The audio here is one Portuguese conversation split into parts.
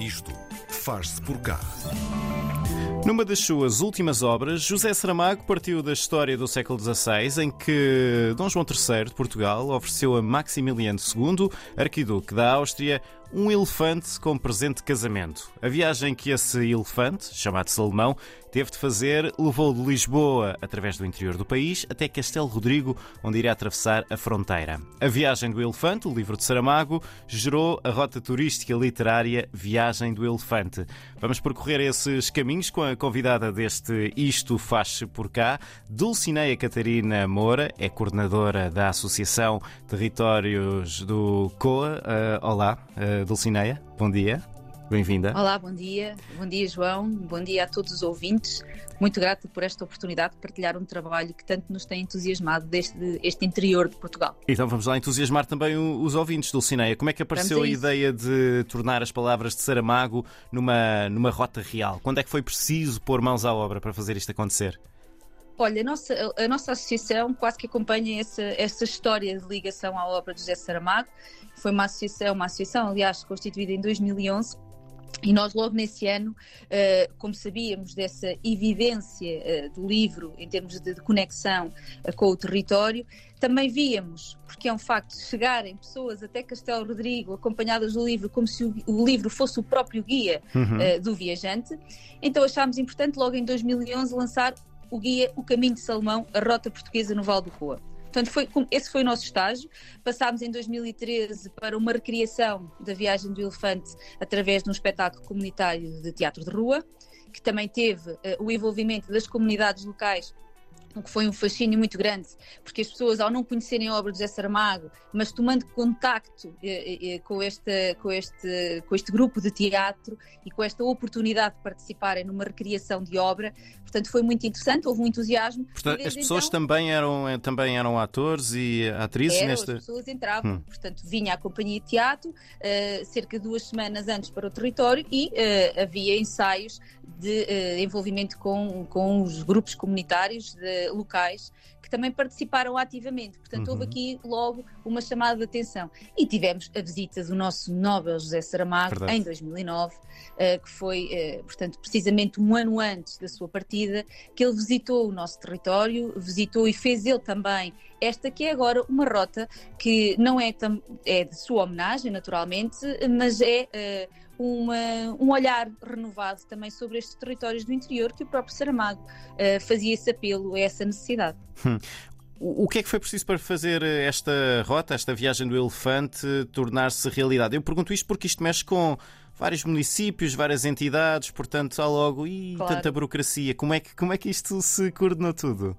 Isto faz-se por cá. Numa das suas últimas obras, José Saramago partiu da história do século XVI, em que Dom João III de Portugal ofereceu a Maximiliano II, arquiduque da Áustria, um elefante como presente de casamento. A viagem que esse elefante, chamado Salomão, teve de fazer levou de Lisboa, através do interior do país, até Castelo Rodrigo, onde iria atravessar a fronteira. A viagem do elefante, o livro de Saramago, gerou a rota turística literária Viagem do Elefante. Vamos percorrer esses caminhos com a convidada deste Isto Faz por Cá, Dulcineia Catarina Moura, é coordenadora da Associação Territórios do COA. Uh, olá, uh, Dulcineia, bom dia. Bem-vinda. Olá, bom dia. Bom dia, João. Bom dia a todos os ouvintes. Muito grata por esta oportunidade de partilhar um trabalho que tanto nos tem entusiasmado desde este interior de Portugal. Então vamos lá entusiasmar também os ouvintes, Dulcineia. Como é que apareceu a, a ideia de tornar as palavras de Saramago numa, numa rota real? Quando é que foi preciso pôr mãos à obra para fazer isto acontecer? Olha, a nossa, a nossa associação quase que acompanha essa, essa história de ligação à obra de José Saramago. Foi uma associação, uma associação, aliás, constituída em 2011 e nós, logo nesse ano, eh, como sabíamos dessa evidência eh, do livro em termos de conexão eh, com o território, também víamos, porque é um facto, chegarem pessoas até Castelo Rodrigo acompanhadas do livro, como se o livro fosse o próprio guia uhum. do viajante. Então achámos importante, logo em 2011, lançar o guia O Caminho de Salomão, a Rota Portuguesa no Val do Coa. Portanto, foi, esse foi o nosso estágio. Passámos em 2013 para uma recriação da viagem do elefante através de um espetáculo comunitário de teatro de rua, que também teve uh, o envolvimento das comunidades locais foi um fascínio muito grande, porque as pessoas, ao não conhecerem a obra de José Saramago, mas tomando contacto eh, eh, com, este, com, este, com este grupo de teatro e com esta oportunidade de participarem numa recriação de obra, portanto foi muito interessante, houve um entusiasmo. Portanto, as pessoas então, também, eram, eh, também eram atores e atrizes eram, nesta... as pessoas entravam, hum. portanto vinha a companhia de teatro, cerca de duas semanas antes para o território e havia ensaios de envolvimento com, com os grupos comunitários de, locais que também participaram ativamente. Portanto, uhum. houve aqui logo uma chamada de atenção. E tivemos a visita do nosso Nobel José Saramago Verdade. em 2009, uh, eh, que foi, uh, portanto, precisamente um ano antes da sua partida, que ele visitou o nosso território, visitou e fez ele também esta que é agora uma rota que não é, é de sua homenagem, naturalmente, mas é uh, uma, um olhar renovado também sobre estes territórios do interior que o próprio Saramago uh, fazia esse apelo a essa necessidade. Hum. O que é que foi preciso para fazer esta rota, esta viagem do elefante, tornar-se realidade? Eu pergunto isto porque isto mexe com vários municípios, várias entidades, portanto há logo e claro. tanta burocracia. Como é, que, como é que isto se coordenou tudo?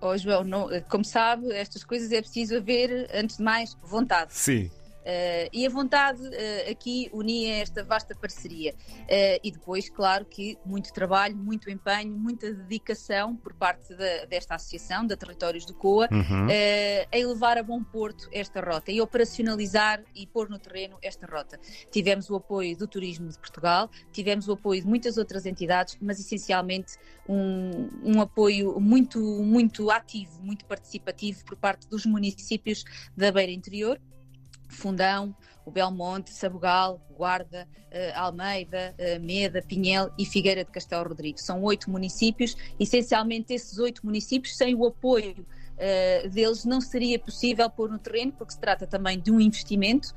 Oh, João, não, como sabe, estas coisas é preciso haver, antes de mais, vontade. Sim. Uh, e a vontade uh, aqui unia esta vasta parceria. Uh, e depois, claro que muito trabalho, muito empenho, muita dedicação por parte da, desta associação, da Territórios do COA, uhum. em levar a bom porto esta rota e operacionalizar e pôr no terreno esta rota. Tivemos o apoio do Turismo de Portugal, tivemos o apoio de muitas outras entidades, mas essencialmente um, um apoio muito, muito ativo, muito participativo por parte dos municípios da Beira Interior Fundão, o Belmonte, Sabugal, Guarda, uh, Almeida, uh, Meda, Pinhel e Figueira de Castelo Rodrigo. São oito municípios, essencialmente esses oito municípios, sem o apoio uh, deles não seria possível pôr no terreno, porque se trata também de um investimento,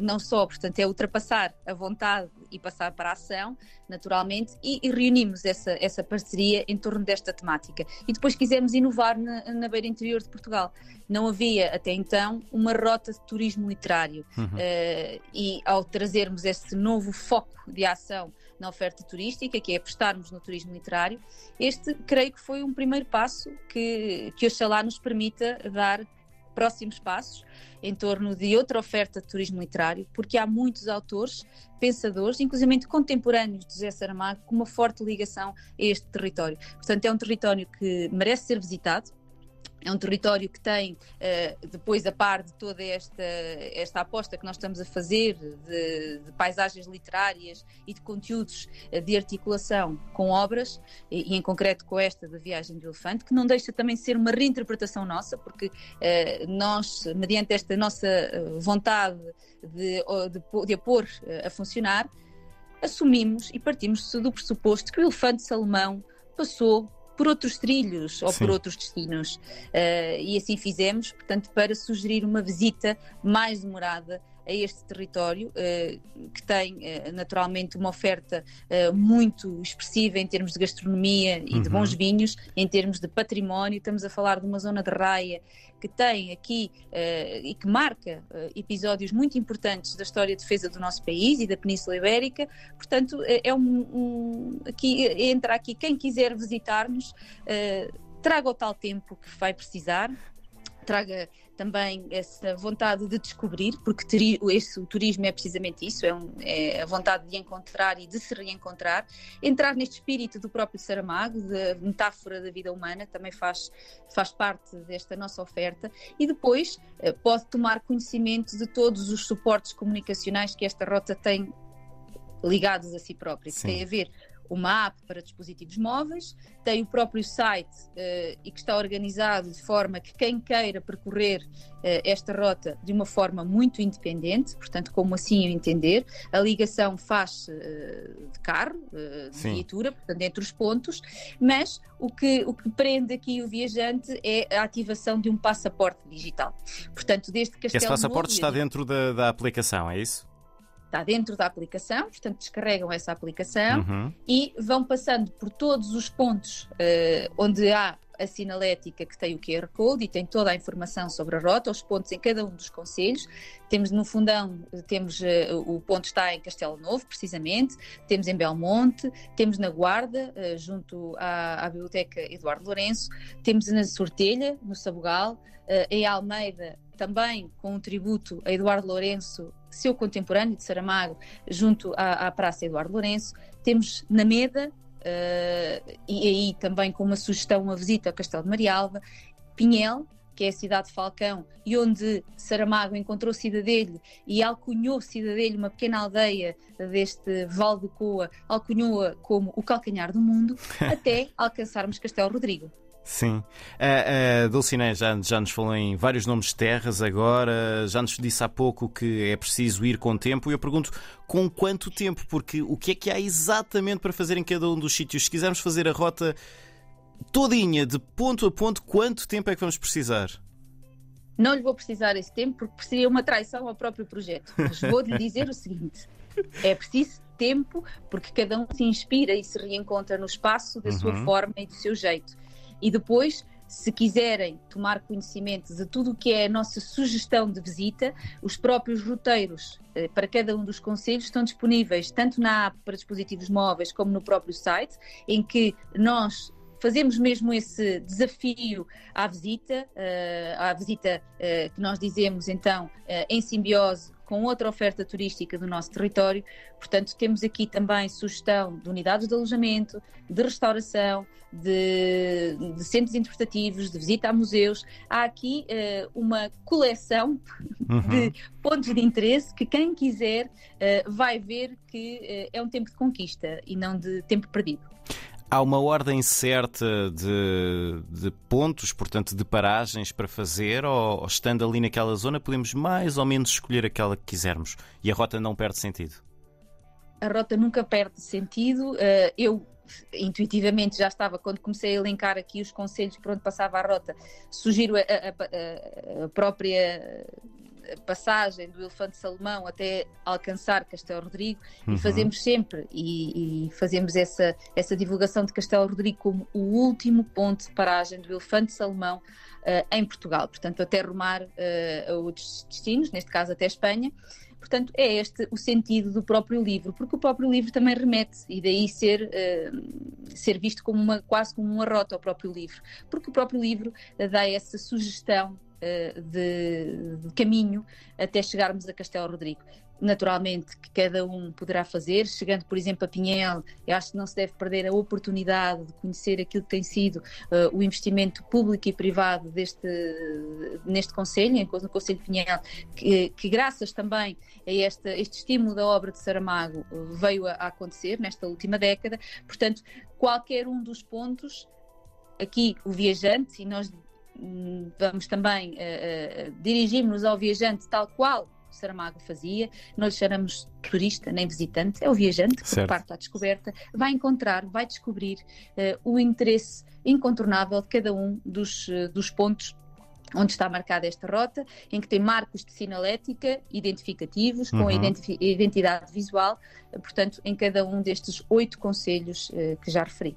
não só, portanto, é ultrapassar a vontade e passar para a ação, naturalmente, e, e, reunimos essa, essa parceria em torno desta temática. E depois quisemos inovar na, na beira interior de Portugal. Não havia até então uma rota de turismo literário uhum. uh, e ao trazermos esse novo foco de ação na oferta turística, que é apostarmos no turismo literário, este creio que foi um primeiro passo que, que Oxalá nos permita dar próximos passos em torno de outra oferta de turismo literário, porque há muitos autores, pensadores, inclusive contemporâneos de José Saramago, com uma forte ligação a este território. Portanto, é um território que merece ser visitado, é um território que tem, uh, depois, a par de toda esta, esta aposta que nós estamos a fazer de, de paisagens literárias e de conteúdos uh, de articulação com obras, e, em concreto com esta da Viagem do Elefante, que não deixa também ser uma reinterpretação nossa, porque uh, nós, mediante esta nossa vontade de, de, de a pôr a funcionar, assumimos e partimos do pressuposto que o elefante Salomão passou por outros trilhos ou Sim. por outros destinos. Uh, e assim fizemos, portanto, para sugerir uma visita mais demorada a este território, uh, que tem uh, naturalmente uma oferta uh, muito expressiva em termos de gastronomia e uhum. de bons vinhos, em termos de património. Estamos a falar de uma zona de raia que tem aqui e que marca episódios muito importantes da história de defesa do nosso país e da Península Ibérica. Portanto, é um, um, aqui entra aqui quem quiser visitar-nos traga o tal tempo que vai precisar, traga também essa vontade de descobrir, porque esse, o turismo é precisamente isso, é, um, é, a vontade de encontrar e de se reencontrar, entrar neste espírito do próprio Saramago, da metáfora da vida humana, também faz, faz parte desta nossa oferta, e depois eh, pode tomar conhecimento de todos os suportes comunicacionais que esta rota tem ligados a si própria, que tem a ver uma app para dispositivos móveis, tem o próprio site uh, e que está organizado de forma que quem queira percorrer uh, esta rota de uma forma muito independente, portanto, como assim o entender, a ligação faz uh, de carro, de Sim. viatura, portanto, entre os pontos, mas o que, o que prende aqui o viajante é a ativação de um passaporte digital. Portanto, desde Castelo Esse passaporte Novo, está dentro da, da aplicação, é isso? Está dentro da aplicação, portanto descarregam essa aplicação uhum. e vão passando por todos os pontos uh, onde há a sinalética que tem o QR Code e tem toda a informação sobre a rota, os pontos em cada um dos conselhos. Temos no Fundão, temos uh, o ponto está em Castelo Novo, precisamente, temos em Belmonte, temos na Guarda, uh, junto à, à, Biblioteca Eduardo Lourenço, temos na Sortelha, no Sabugal, em Almeida, também com um tributo a Eduardo Lourenço, seu contemporâneo de Saramago, junto à, à Praça Eduardo Lourenço. Temos na Meda, uh, e aí também com uma sugestão, uma visita ao Castelo de Marialva, Pinhel, que é a cidade de Falcão, e onde Saramago encontrou Cidadelho e alcunhou Cidadelho, uma pequena aldeia deste Val de Coa, alcunhou-a como o calcanhar do mundo, até alcançarmos Castelo Rodrigo. Sim. A, a Dulcinea já, já nos falou em vários nomes de terras agora, já nos disse há pouco que é preciso ir com tempo. E eu pergunto com quanto tempo? Porque o que é que há exatamente para fazer em cada um dos sítios? Se quisermos fazer a rota todinha, de ponto a ponto, quanto tempo é que vamos precisar? Não lhe vou precisar esse tempo porque seria uma traição ao próprio projeto. Mas vou-lhe dizer o seguinte: é preciso tempo porque cada um se inspira e se reencontra no espaço da uhum. sua forma e do seu jeito. E depois, se quiserem tomar conhecimento de tudo o que é a nossa sugestão de visita, os próprios roteiros eh, para cada um dos conselhos estão disponíveis tanto na app para dispositivos móveis como no próprio site, em que nós fazemos mesmo esse desafio à visita, uh, à visita uh, que nós dizemos então em simbiose com outra oferta turística do nosso território. Portanto, temos aqui também sugestão de unidades de alojamento, de restauração, de, de centros interpretativos, de visita a museus. Há aqui uh, uma coleção uhum. de pontos de interesse que quem quiser uh, vai ver que uh, é um tempo de conquista e não de tempo perdido. Há uma ordem certa de, de, pontos, portanto, de paragens para fazer, ou, ou, estando ali naquela zona, podemos mais ou menos escolher aquela que quisermos e a rota não perde sentido? A rota nunca perde sentido. Uh, eu intuitivamente já estava, quando comecei a elencar aqui os conselhos por onde passava a rota, sugiro a, a, a própria passagem do Elefante Salomão até alcançar Castelo Rodrigo uhum. e fazemos sempre e, e, fazemos essa, essa divulgação de Castelo Rodrigo como o último ponto de paragem do Elefante Salomão uh, em Portugal, portanto até rumar uh, a outros destinos, neste caso até Espanha. Portanto, é este o sentido do próprio livro, porque o próprio livro também remete, e daí ser, uh, ser visto como uma, quase como uma rota ao próprio livro, porque o próprio livro dá essa sugestão de, de, caminho até chegarmos a Castelo Rodrigo. naturalmente que cada um poderá fazer. Chegando, por exemplo, a Pinhel, eu acho que não se deve perder a oportunidade de conhecer aquilo que tem sido uh, o investimento público e privado deste, neste Conselho, no Conselho de Pinhel, que, que graças também a este, este estímulo da obra de Saramago veio a, a acontecer nesta última década. Portanto, qualquer um dos pontos, aqui o viajante, e nós vamos também uh, uh, dirigirmos ao viajante tal qual Saramago fazia, não lhe chamamos turista nem visitante, é o viajante que certo. parte à descoberta, vai encontrar, vai descobrir uh, o interesse incontornável de cada um dos, dos pontos onde está marcada esta rota, em que tem marcos de sinalética identificativos, com uhum. a identidade visual, portanto, em cada um destes oito conselhos que já referi.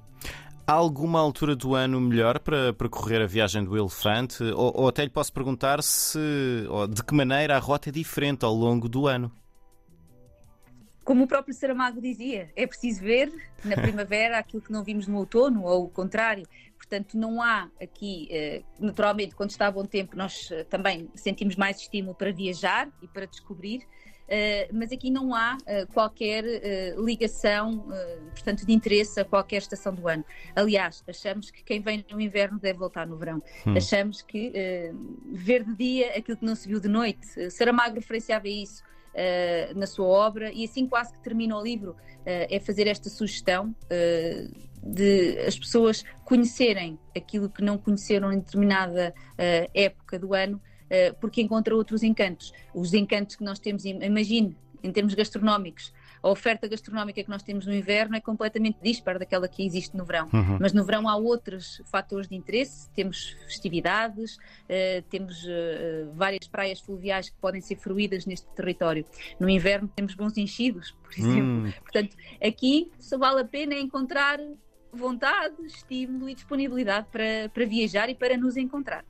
Há alguma altura do ano melhor para percorrer a viagem do elefante? Ou, ou até lhe posso perguntar se de que maneira a rota é diferente ao longo do ano? Como o próprio Saramago dizia, é preciso ver na primavera aquilo que não vimos no outono, ou o contrário. Portanto, não há aqui, eh, naturalmente, quando está a bom tempo, nós eh, também sentimos mais estímulo para viajar e para descobrir. Uh, mas aqui não há uh, qualquer uh, ligação, portanto, de interesse a qualquer estação do ano. Aliás, achamos que quem vem no inverno deve voltar no verão. Hum. Achamos que ver de dia aquilo que não se viu de noite. Saramago referenciava isso. na sua obra, e assim quase que termina o livro, é fazer esta sugestão de as pessoas conhecerem aquilo que não conheceram em determinada época do ano, eh, porque encontra outros encantos. Os encantos que nós temos, imagine, em termos gastronómicos, a oferta gastronómica que nós temos no inverno é completamente dispar daquela que existe no verão. Uhum. Mas no verão há outros fatores de interesse, temos festividades, uh, temos uh, várias praias fluviais que podem ser fruídas neste território. No inverno temos bons enchidos, por exemplo. Hum. Portanto, aqui só vale a pena encontrar vontade, estímulo e disponibilidade para, para viajar e para nos encontrar.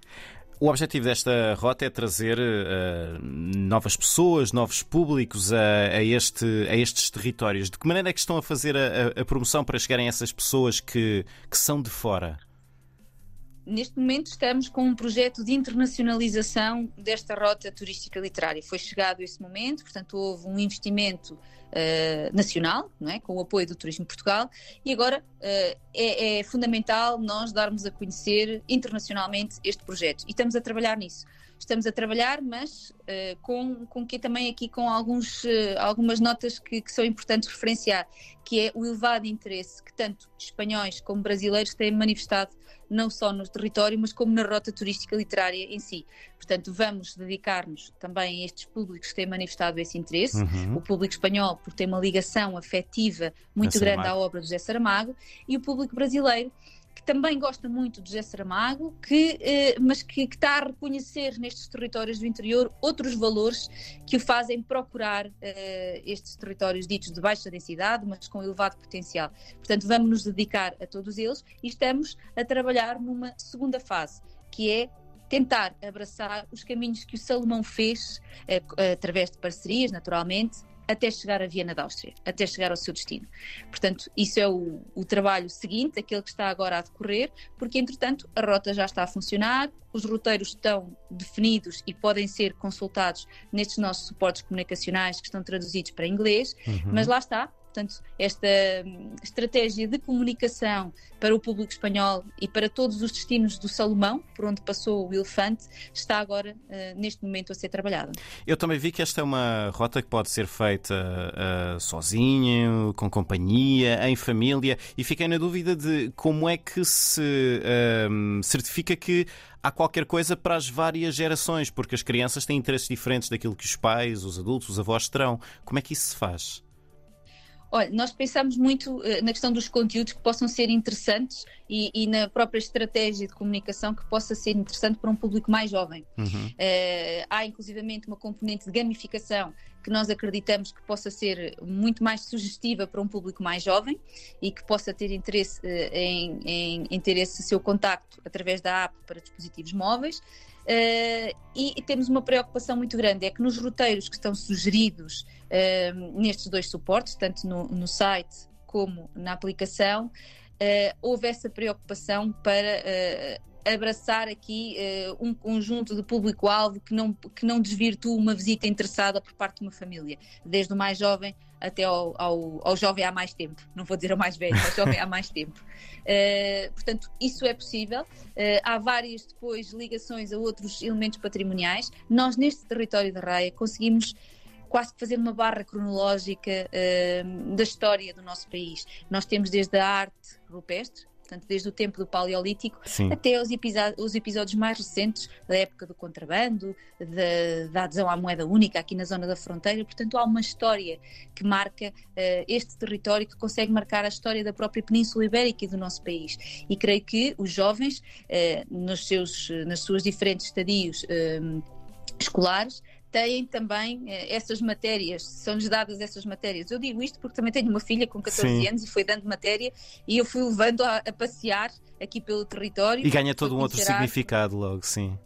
O objetivo desta rota é trazer uh, novas pessoas, novos públicos a, a, este, a estes territórios. De que maneira é que estão a fazer a, a promoção para chegarem a essas pessoas que, que são de fora? Neste momento estamos com um projeto de internacionalização desta rota turística literária. Foi chegado esse momento, portanto houve um investimento uh, nacional, não é? com o apoio do Turismo Portugal, e agora uh, é, é fundamental nós darmos a conhecer internacionalmente este projeto. E estamos a trabalhar nisso estamos a trabalhar, mas uh, com, com que também aqui com alguns, uh, algumas notas que, que, são importantes referenciar, que é o elevado interesse que tanto espanhóis como brasileiros têm manifestado não só no território, mas como na rota turística literária em si. Portanto, vamos dedicar-nos também a estes públicos que têm manifestado esse interesse. Uhum. O público espanhol, por ter uma ligação afetiva muito grande à obra do José Saramago, e o público brasileiro, que também gosta muito de José Saramago, que, eh, mas que, que, está a reconhecer nestes territórios do interior outros valores que o fazem procurar eh, estes territórios ditos de baixa densidade, mas com elevado potencial. Portanto, vamos nos dedicar a todos eles e estamos a trabalhar numa segunda fase, que é tentar abraçar os caminhos que o Salomão fez, eh, através de parcerias, naturalmente, até chegar a Viena da Áustria, até chegar ao seu destino. Portanto, isso é o, o, trabalho seguinte, aquele que está agora a decorrer, porque entretanto a rota já está a funcionar, os roteiros estão definidos e podem ser consultados nestes nossos suportes comunicacionais que estão traduzidos para inglês, uhum. mas lá está, Portanto, esta hum, estratégia de comunicação para o público espanhol e para todos os destinos do Salomão, por onde passou o elefante, está agora, uh, neste momento, a ser trabalhada. Eu também vi que esta é uma rota que pode ser feita uh, sozinho, com companhia, em família, e fiquei na dúvida de como é que se uh, certifica que há qualquer coisa para as várias gerações, porque as crianças têm interesses diferentes daquilo que os pais, os adultos, os avós terão. Como é que isso se faz? Olha, nós pensamos muito uh, na questão dos conteúdos que possam ser interessantes e, e, na própria estratégia de comunicação que possa ser interessante para um público mais jovem. Uhum. Uh, há inclusivamente uma componente de gamificação que nós acreditamos que possa ser muito mais sugestiva para um público mais jovem e que possa ter interesse uh, em, em, em, ter esse seu contacto através da app para dispositivos móveis. Uh, e, temos uma preocupação muito grande, é que nos roteiros que estão sugeridos uh, nestes dois suportes, tanto no, no site como na aplicação, uh, houve essa preocupação para abraçar aqui uh, um conjunto de público-alvo que não, que não desvirtua uma visita interessada por parte de uma família, desde o mais jovem até ao, ao, ao, jovem há mais tempo, não vou dizer ao mais velho, ao jovem há mais tempo. Uh, portanto, isso é possível. Uh, há várias depois ligações a outros elementos patrimoniais. Nós, neste território da Raia, conseguimos quase que fazer uma barra cronológica uh, da história do nosso país. Nós temos desde a arte rupestre, portanto, desde o tempo do Paleolítico Sim. até os, os, episódios mais recentes da época do contrabando, da, da, adesão à moeda única aqui na zona da fronteira. Portanto, há uma história que marca uh, este território, que consegue marcar a história da própria Península Ibérica e do nosso país. E creio que os jovens, uh, nos seus, nas suas diferentes estadios uh, escolares, têm também eh, essas matérias, são-lhes dadas essas matérias. Eu digo isto porque também tenho uma filha com 14 Sim. anos e foi dando matéria e eu fui levando a, a passear aqui pelo território. E ganha todo um outro significado logo, sim.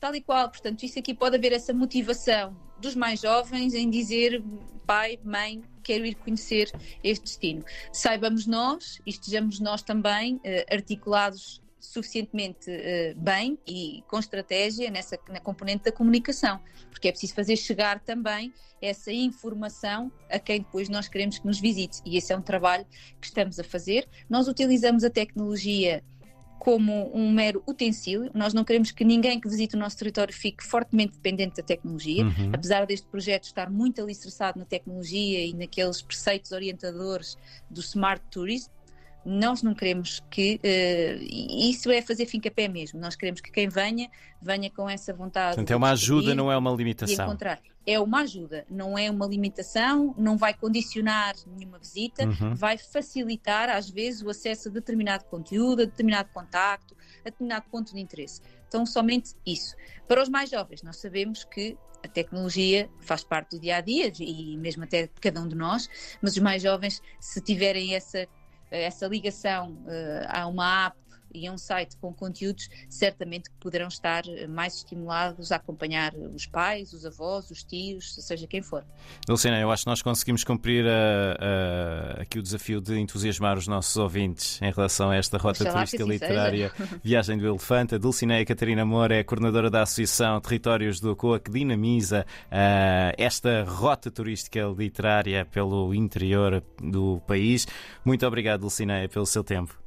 Tal e qual, portanto, isso aqui pode haver essa motivação dos mais jovens em dizer pai, mãe, quero ir conhecer este destino. Saibamos nós e estejamos nós também eh, articulados suficientemente uh, bem e com estratégia nessa na componente da comunicação, porque é preciso fazer chegar também essa informação a quem depois nós queremos que nos visite e esse é um trabalho que estamos a fazer. Nós utilizamos a tecnologia como um mero utensílio. Nós não queremos que ninguém que visite o nosso território fique fortemente dependente da tecnologia, uhum. apesar deste projeto estar muito alicerçado na tecnologia e naqueles preceitos orientadores do Smart Tourism, nós não queremos que. Uh, isso é fazer fim pé mesmo. Nós queremos que quem venha, venha com essa vontade. Portanto, é uma ajuda, não é uma limitação. É uma ajuda, não é uma limitação, não vai condicionar nenhuma visita, uhum. vai facilitar, às vezes, o acesso a determinado conteúdo, a determinado contacto, a determinado ponto de interesse. Então, somente isso. Para os mais jovens, nós sabemos que a tecnologia faz parte do dia a dia e mesmo até de cada um de nós, mas os mais jovens, se tiverem essa essa ligação uh, a uma app e a um site com conteúdos, certamente que poderão estar eh, mais estimulados a acompanhar os pais, os avós, os tios, seja quem for. Lucina, eu acho que nós conseguimos cumprir a, eh, a, aqui o desafio de entusiasmar os nossos ouvintes em relação a esta rota Oxalá turística assim literária Viagem do Elefante. A Dulcineia Catarina Moura é coordenadora da Associação Territórios do COA que dinamiza uh, esta rota turística literária pelo interior do país. Muito obrigado, Dulcineia, pelo seu tempo.